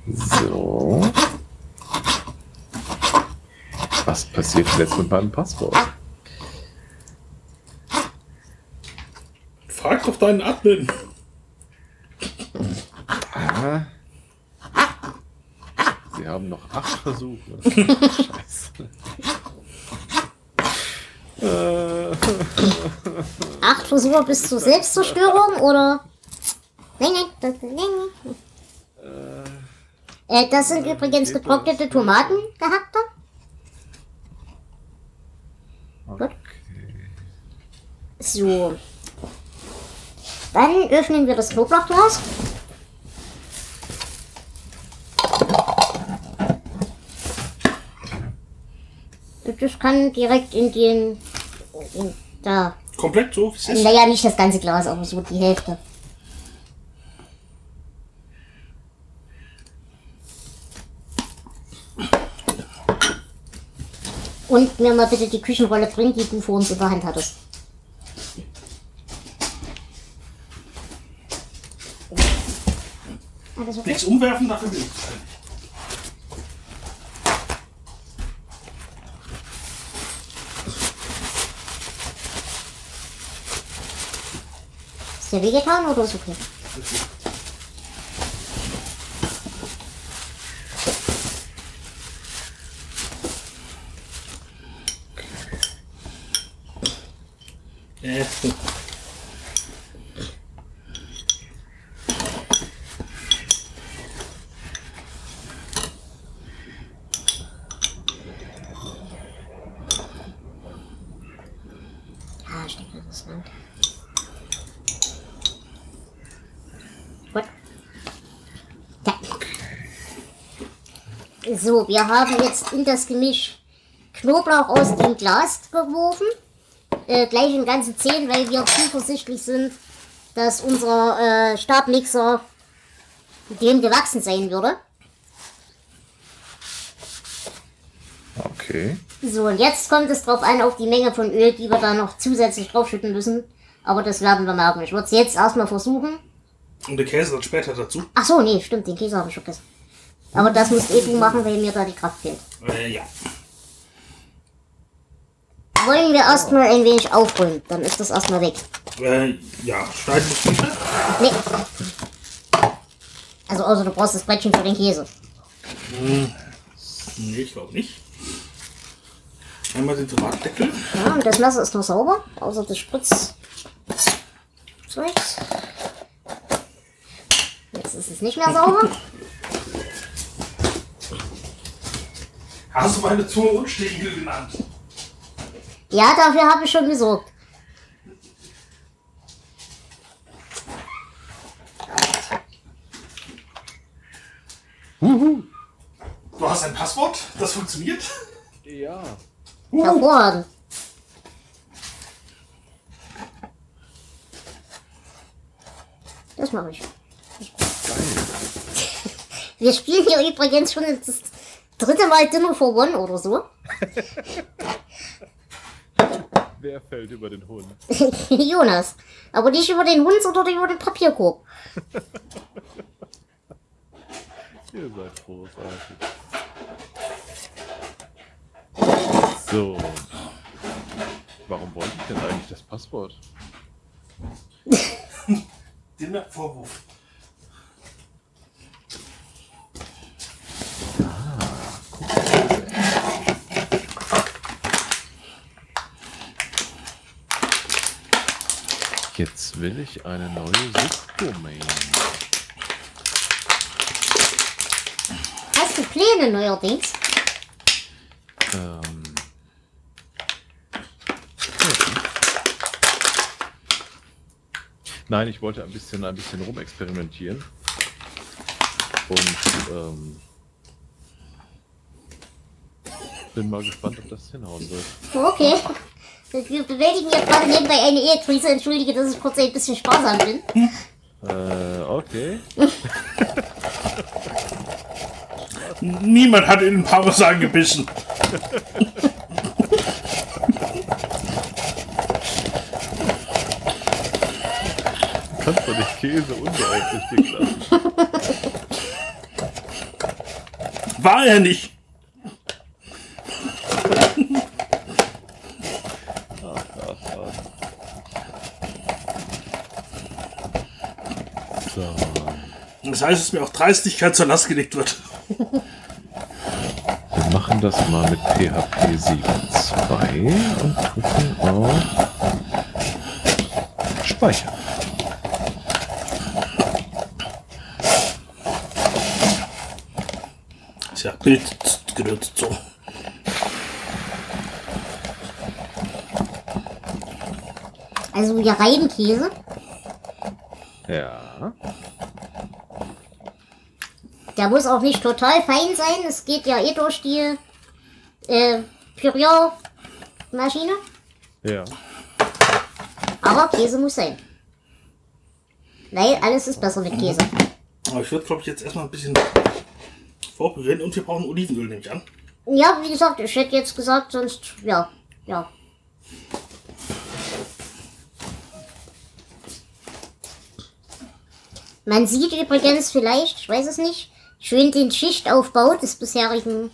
So. Was passiert jetzt mit meinem Passwort? Frag doch deinen Admin. Ah. Sie haben noch acht Versuche. Scheiße. Äh, Acht Versuche bis zur Selbstzerstörung oder? Nein, nein, das, nein, nein. Äh, das sind übrigens getrocknete Tomaten, gehackte. Gut. So. Dann öffnen wir das Knoblauchglas. Das kann direkt in den. In, da. Komplett so, wie es ist. Naja, nicht das ganze Glas, aber so die Hälfte. Und mir mal bitte die Küchenrolle bringen, die du vor uns in der Hand hattest. Nichts umwerfen, dafür will ich es halt. Ist der wehgetan oder ist okay? Äh, Ah, ich denke, das ist lang. Gut. Ja. So, wir haben jetzt in das Gemisch Knoblauch aus dem Glas geworfen. Äh, gleich in ganze 10, weil wir zuversichtlich sind, dass unser äh, Stabmixer dem gewachsen sein würde. okay. So, und jetzt kommt es drauf an, auf die Menge von Öl, die wir da noch zusätzlich draufschütten müssen. Aber das werden wir merken. Ich würde es jetzt erstmal versuchen. und der Käse dann später dazu. Ach so, nee, stimmt, den Käse habe ich vergessen. Aber das musst eh du machen, weil mir da die Kraft fehlt. Äh, ja. Wollen wir erstmal ein wenig aufräumen, dann ist das erstmal weg. Äh, ja, schneiden muss nicht. Nee. Also außer du brauchst das Brettchen für den Käse. Nee, ich glaube nicht. Einmal den Tomatendeckel. Ja, und das Messer ist noch sauber, außer das Spritz. Zeugs. Jetzt ist es nicht mehr sauber. Hast du meine Zunge Unstiegel genannt? Ja, dafür habe ich schon gesorgt. Du hast ein Passwort? Das funktioniert? Ja. Huhu. Hervorragend. Das mache ich. Wir spielen hier übrigens schon das dritte Mal Dinner for One oder so. Wer fällt über den Hund? Jonas. Aber nicht über den Hund, sondern über den Papierkorb. Ihr seid großartig. So. Warum wollte ich denn eigentlich das Passwort? Den Vorwurf. Jetzt will ich eine neue Subdomain. Hast du Pläne neuerdings? Ähm. Nein, ich wollte ein bisschen, ein bisschen rumexperimentieren. Und ähm, bin mal gespannt, ob das hinhauen wird. Okay. Wir bewältigen ja gerade nebenbei eine Ehekrise. Entschuldige, dass ich kurz ein bisschen sparsam bin. Äh, okay. Niemand hat in den Parmesan gebissen. Kannst du nicht Käse unbeaufsichtigt lassen? War er nicht. So. Das heißt, dass mir auch Dreistigkeit zur Last gelegt wird. Wir machen das mal mit PHP 7.2 und drücken auf Speichern. Tja, Bild genutzt so. Also wir reiben Käse. Ja. Der muss auch nicht total fein sein. Es geht ja eh durch die äh, Püriermaschine. Ja. Aber Käse muss sein. Weil alles ist besser mit Käse. Aber ich würde, glaube ich, jetzt erstmal ein bisschen vorpürieren und wir brauchen Olivenöl, nehme ich an. Ja, wie gesagt, ich hätte jetzt gesagt, sonst, ja, ja. Man sieht übrigens vielleicht, ich weiß es nicht, schön den Schichtaufbau des bisherigen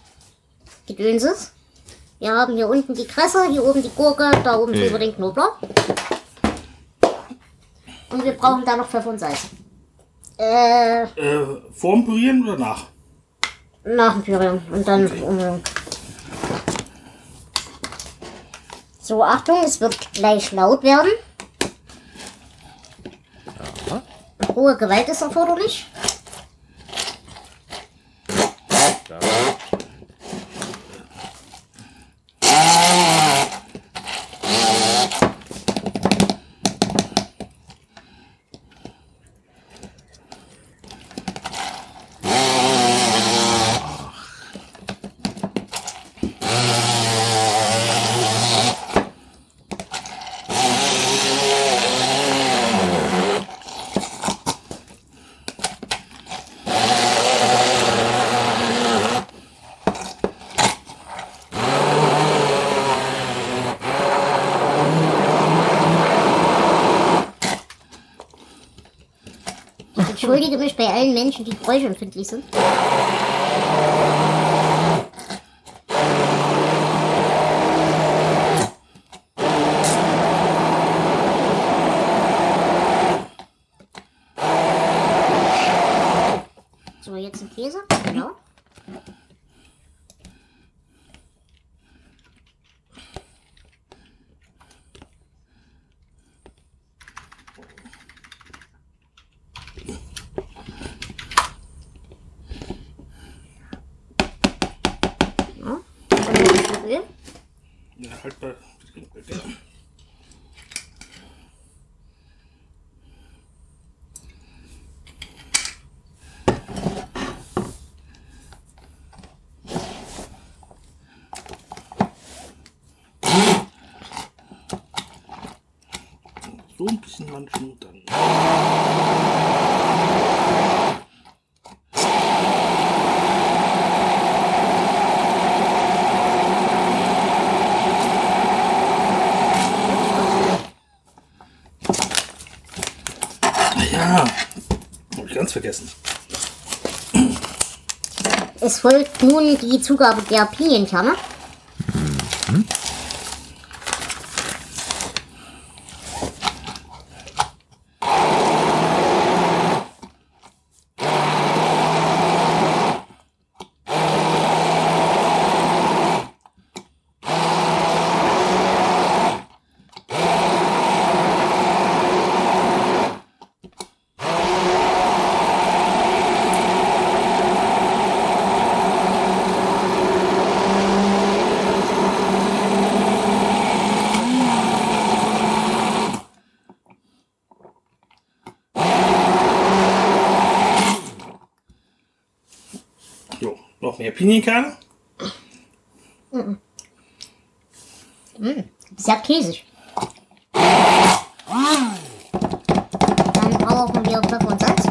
Gedönses. Wir haben hier unten die Kresse, hier oben die Gurke, da oben drüber den Knoblauch. Und wir brauchen da noch Pfeffer und Salz. Äh, Äh, vorm Pürieren oder nach? nach dem Pürieren. Und dann. ähm, So, Achtung, es wird gleich laut werden. Hohe Gewalt ist erforderlich. Da. Ich entschuldige mich bei allen Menschen, die geräuschempfindlich sind. So, jetzt ein Käse. Genau. Ja. Dann noch ein Stück Öl. Ja, halt bei. So ein bisschen manchen, dann. Ja, hab ich ganz vergessen. Es folgt nun die Zugabe der Pinienkerne. Noch mehr Pinienkerne. Sehr käsig. Dann brauchen wir Pfeffer und Salz.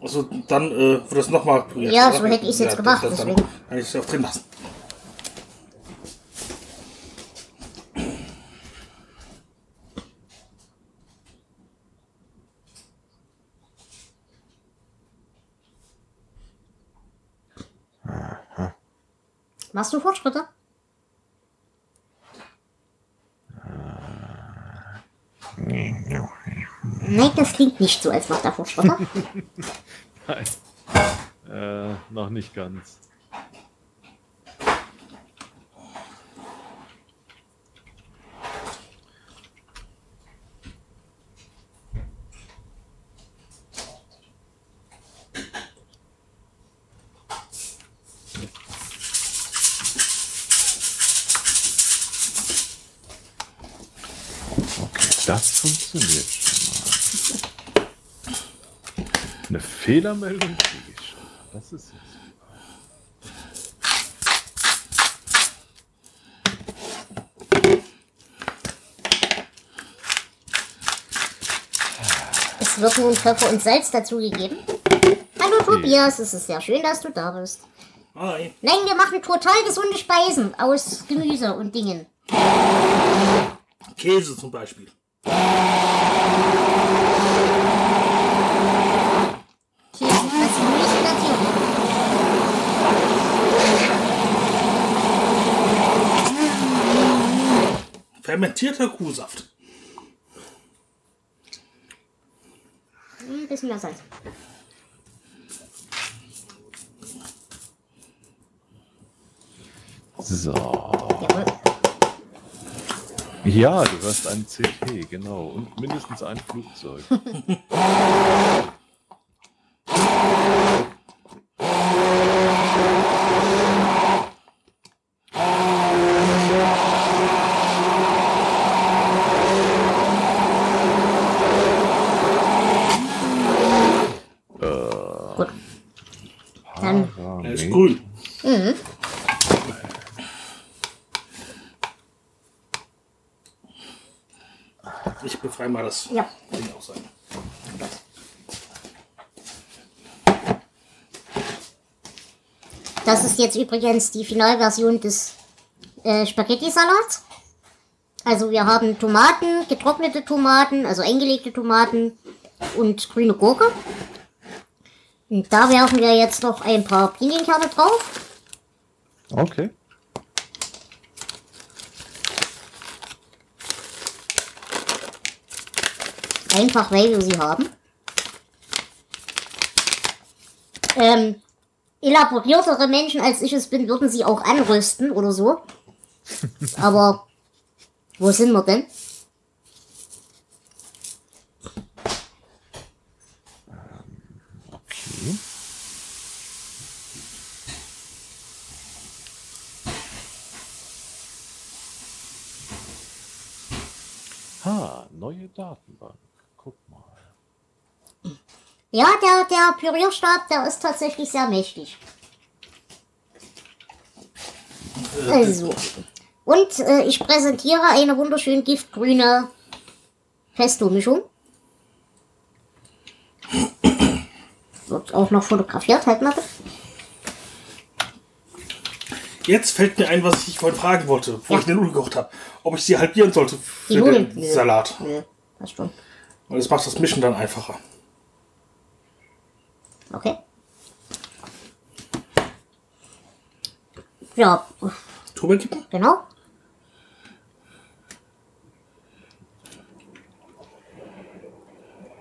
Also dann äh, wird das nochmal püriert. Ja, oder? so hätte ich's jetzt gemacht, Das, das, dann deswegen. kann ich es auch drin lassen. Machst du Fortschritte? Nein, das klingt nicht so, als macht er Fortschritte. Nein. Äh, noch nicht ganz. Fehlermeldung kriege ich schon. Das ist jetzt. Es wird nun Pfeffer und Salz dazugegeben. Hallo Tobias, es ist sehr schön, dass du da bist. Hi. Nein, wir machen total gesunde Speisen aus Gemüse und Dingen. Käse zum Beispiel. Käse, das Gemüse natürlich. Fermentierter Kuhsaft. Ein bisschen mehr Salz. So. Jawohl. Ja, du hörst einen CT, genau. Und mindestens ein Flugzeug. Gut. Dann Er ist grün. Ich befreie mal das Ja. Ding aus sein. Das ist jetzt übrigens die Finalversion des äh, Spaghetti-Salats. Also wir haben Tomaten, getrocknete Tomaten, also eingelegte Tomaten und grüne Gurke. Und da werfen wir jetzt noch ein paar Pinienkerne drauf. Okay. Einfach weil wir sie haben. Ähm, elaboriertere Menschen als ich es bin, würden sie auch anrösten oder so. Aber wo sind wir denn? Okay. Ha, neue Datenbank. Guck mal. Ja, der, der Pürierstab, der ist tatsächlich sehr mächtig. Also, Und äh, ich präsentiere eine wunderschön giftgrüne Pesto-Mischung. Wird auch noch fotografiert, halt mal. bitte. Jetzt fällt mir ein, was ich vorhin fragen wollte, bevor Ja. ich den Nudeln gekocht habe. Ob ich sie halbieren sollte Die für Nudeln? den. Salat. Nö, passt schon. Weil das macht das Mischen dann einfacher. Okay. Ja, Drüber kippen? genau.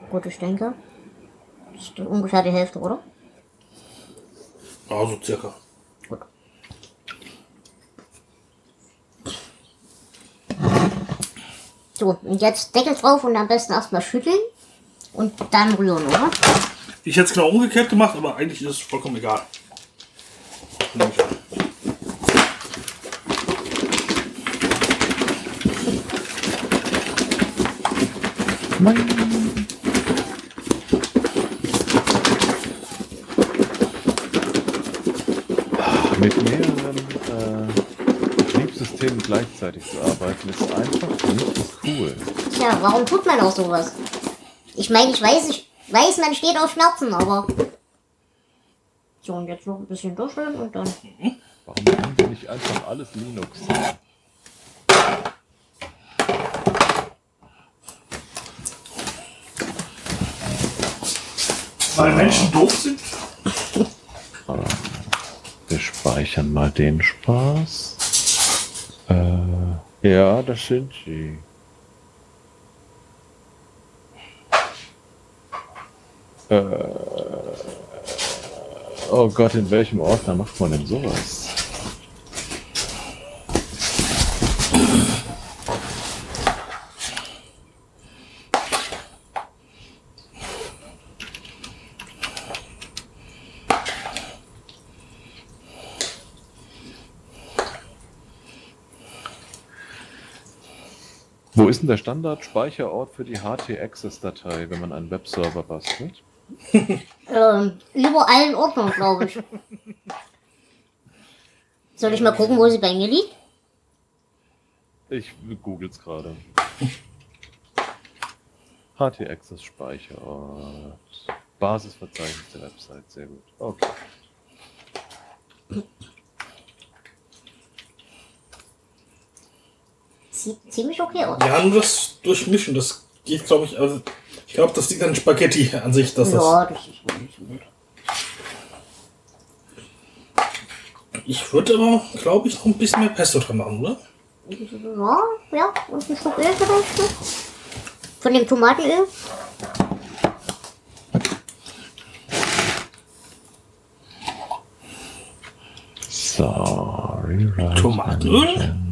Gut, ich denke. Das ist ungefähr die Hälfte, oder? Ja, so circa. So, und jetzt Deckel drauf und am besten erstmal schütteln und dann rühren, oder? Ich hätte es genau umgekehrt gemacht, aber eigentlich ist es vollkommen egal. Nehme ich an. Mit äh, Betriebssystemen gleichzeitig zu arbeiten, ist einfach nicht cool. Tja, warum tut man auch sowas? Ich meine, ich weiß, ich weiß, man steht auf Schmerzen, aber. So, und jetzt noch ein bisschen durchschütteln und dann. Warum nehmen wir nicht einfach alles Linux? Weil Menschen doof sind? Wir speichern mal den Spaß. Äh, ja, das sind sie. Äh, oh Gott, in welchem Ordner macht man denn sowas? Wo ist denn der Standard-Speicherort für die HT-Access-Datei, wenn man einen Webserver bastelt? Ähm, überall in Ordnung, glaube ich. Soll ich mal gucken, wo sie bei mir liegt? Ich google's gerade. HT-Access Speicherort. Basisverzeichnis der Website, sehr gut. Okay. Sieht ziemlich okay aus. Ja, nur das Durchmischen, das geht, glaube ich, also ich glaube, das liegt an Spaghetti an sich, dass Ja, das ist wohl nicht so gut. das. Ich würde aber, glaube ich, noch ein bisschen mehr Pesto dran machen, oder? Ja, ja, und ein Stück Öl vielleicht noch. Von dem Tomatenöl. So, Tomatenöl?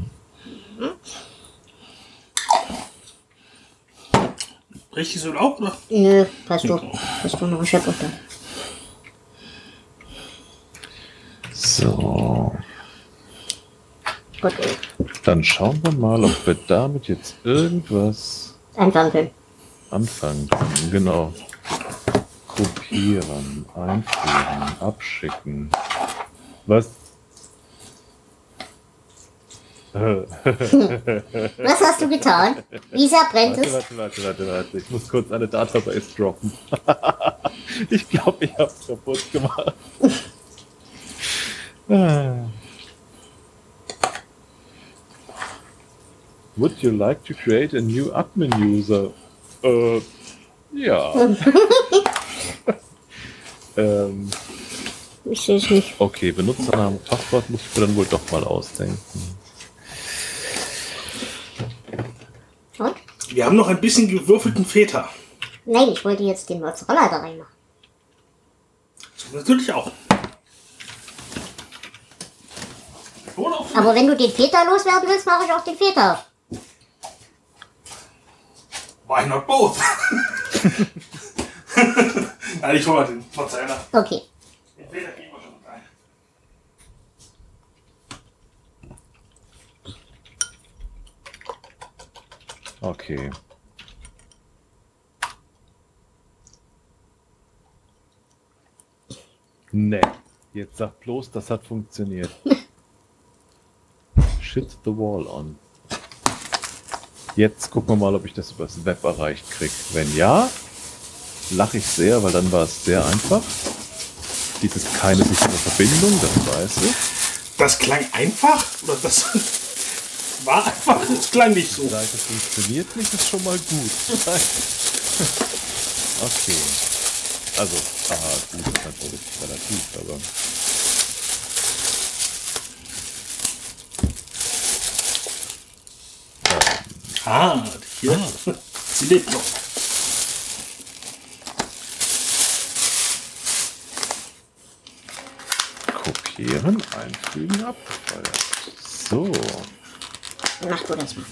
Engine. Richtiges Öl auch, oder? Nö, passt doch. Passt doch noch ein Scheppert da. So, Gut, dann schauen wir mal, ob wir damit jetzt irgendwas anfangen können. anfangen können. Genau. Kopieren, einfügen, abschicken. Was? Was hast du getan? Sehr brennt es? warte, warte, warte, warte. Ich muss kurz eine Database droppen. ich glaube, ich hab's kaputt gemacht. Ah. Would you like to create a new admin user? Äh, ja. ähm, Ich sehe es nicht. okay, Benutzernamen, Passwort muss ich mir dann wohl doch mal ausdenken. Wir haben noch ein bisschen gewürfelten Feta. Nein, ich wollte jetzt den Mozzarella da reinmachen. Das natürlich auch. Aber wenn du den Feta loswerden willst, mache ich auch den Feta. Why not both? Nein, ich hole mal den Mozzarella. Okay. Den Feta geben wir schon mit rein. Okay. Ne, jetzt sag bloß, das hat funktioniert. Shit the Wall on. Jetzt gucken wir mal, ob ich das übers Web erreicht krieg. Wenn ja, lache ich sehr, weil dann war es sehr einfach. Dies ist keine sichere Verbindung, das weiß ich. Das klang einfach? Oder das war einfach? Das klang nicht so. Da es funktioniert nicht, ist schon mal gut. okay. Also, aha, gut ist natürlich relativ, aber. Ah, hier. Sie lebt noch. Kopieren, einfügen, abgefeuert. So, Mach du das mal.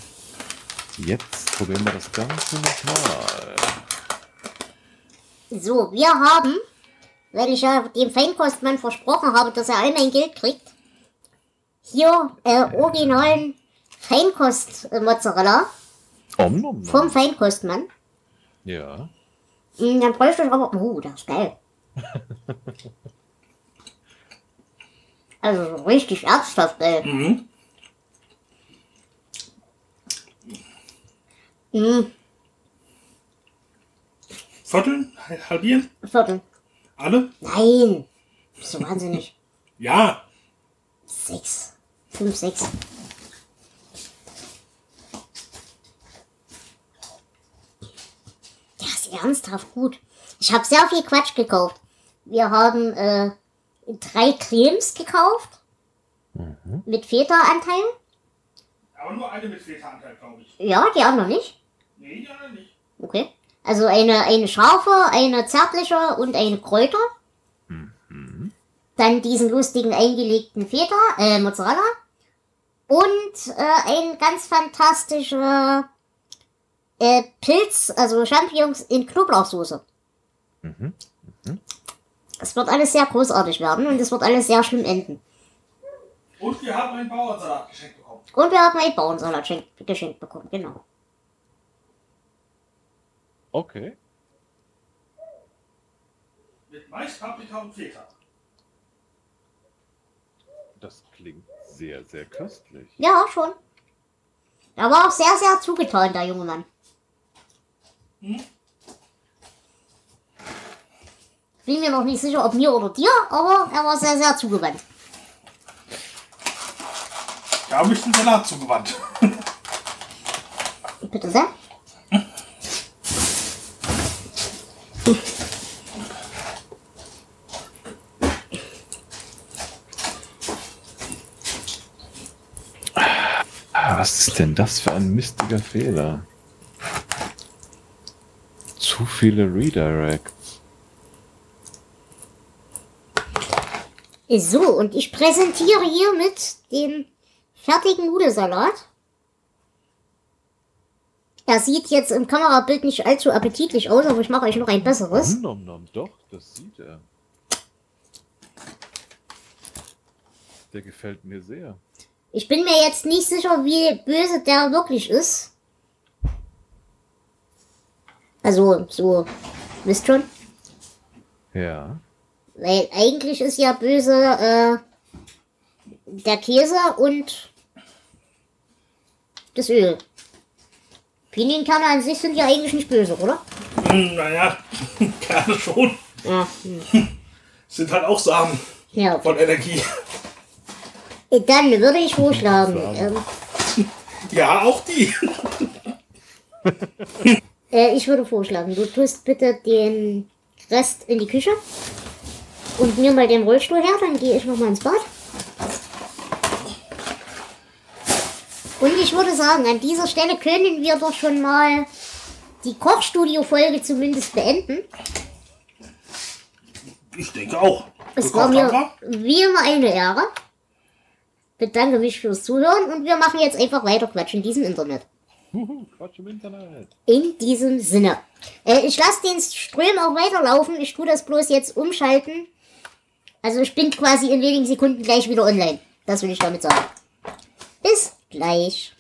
jetzt probieren wir das Ganze nochmal. So, wir haben, weil ich ja dem Feinkostmann versprochen habe, dass er all mein Geld kriegt, hier äh, originalen Feinkost-Mozzarella vom Feinkostmann. Ja. Mm, Dann bräuchte ich aber, oh, das ist geil. Also so richtig ernsthaft geil. Mhm. Mm, Vierteln? Halbieren? Viertel. Alle? Nein. Bist du wahnsinnig. Ja. Sechs. Fünf, sechs. Der ist ernsthaft gut. Ich habe sehr viel Quatsch gekauft. Wir haben äh, drei Cremes gekauft. Mit Feta-Anteil. Aber nur eine mit Feta-Anteil, glaube ich. Ja, die anderen nicht. Nee, anderen nicht. Okay. Also eine, eine scharfe, eine zärtliche und eine Kräuter. Dann diesen lustigen eingelegten Feta, äh, Mozzarella. Und äh, ein ganz fantastischer äh, Pilz, also Champignons in Knoblauchsoße. Es wird alles sehr großartig werden und es wird alles sehr schlimm enden. Und wir haben einen Bauernsalat geschenkt bekommen. Und wir haben einen Bauernsalat schenk- geschenkt bekommen, genau. Okay. Mit Mais, Paprika und Feta. Das klingt sehr, sehr köstlich. Ja, schon. Er war auch sehr, sehr zugetan, der junge Mann. Bin mir noch nicht sicher, ob mir oder dir, aber er war sehr, sehr zugewandt. Da habe ich den Salat zugewandt. Bitte sehr. Ah, Was ist denn das für ein mistiger Fehler? Zu viele Redirects. So, und ich präsentiere hiermit den fertigen Nudelsalat. Er sieht jetzt im Kamerabild nicht allzu appetitlich aus, aber ich mache euch noch ein besseres. Nom, nom, doch, das sieht er. Der gefällt mir sehr. Ich bin mir jetzt nicht sicher, wie böse der wirklich ist. Also, so, wisst schon? Ja. Weil eigentlich ist ja böse äh, der Käse und das Öl. Pinienkerne an sich sind ja eigentlich nicht böse, oder? Hm, naja, gerne schon. Ja. Sind halt auch Samen ja. von Energie. Dann würde ich vorschlagen, ähm, Ja, auch die. äh, ich würde vorschlagen, du tust bitte den Rest in die Küche und mir mal den Rollstuhl her, dann gehe ich noch mal ins Bad. Und ich würde sagen, an dieser Stelle können wir doch schon mal die Kochstudio-Folge zumindest beenden. Ich denke auch. Es war mir wie immer eine Ehre. Bedanke mich fürs Zuhören und wir machen jetzt einfach weiter Quatsch in diesem Internet. Quatsch im Internet. In diesem Sinne. Äh, ich lasse den Ström auch weiterlaufen. Ich tue das bloß jetzt umschalten. Also ich bin quasi in wenigen Sekunden gleich wieder online. Das will ich damit sagen. Bis gleich.